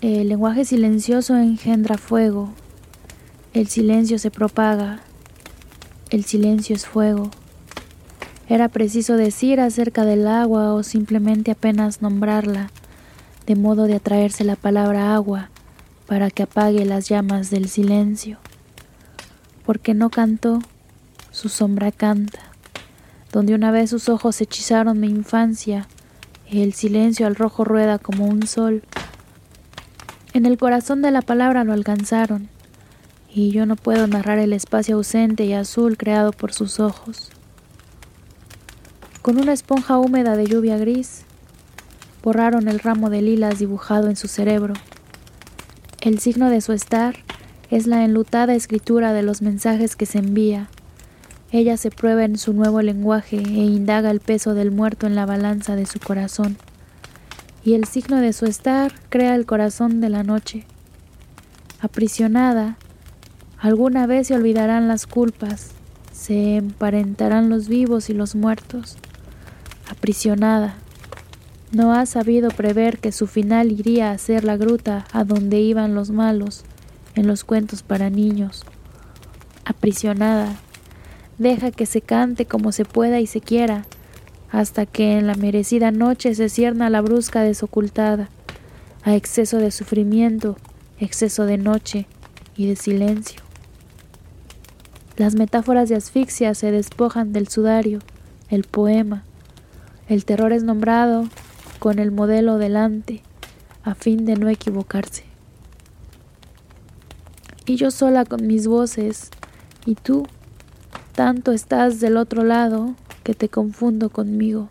El lenguaje silencioso engendra fuego. El silencio se propaga. El silencio es fuego. Era preciso decir acerca del agua o simplemente apenas nombrarla, de modo de atraerse la palabra agua para que apague las llamas del silencio. Porque no cantó, su sombra canta. Donde una vez sus ojos hechizaron mi infancia, el silencio al rojo rueda como un sol en el corazón de la palabra lo alcanzaron, y yo no puedo narrar el espacio ausente y azul creado por sus ojos. Con una esponja húmeda de lluvia gris, borraron el ramo de lilas dibujado en su cerebro. El signo de su estar es la enlutada escritura de los mensajes que se envía. Ella se prueba en su nuevo lenguaje e indaga el peso del muerto en la balanza de su corazón y el signo de su estar crea el corazón de la noche. Aprisionada, alguna vez se olvidarán las culpas, se emparentarán los vivos y los muertos. Aprisionada, no ha sabido prever que su final iría a ser la gruta a donde iban los malos en los cuentos para niños. Aprisionada, deja que se cante como se pueda y se quiera, hasta que en la merecida noche se cierna la brusca desocultada, a exceso de sufrimiento, exceso de noche y de silencio. Las metáforas de asfixia se despojan del sudario, el poema. El terror es nombrado con el modelo delante, a fin de no equivocarse. Y yo sola con mis voces, y tú, tanto estás del otro lado, que te confundo conmigo.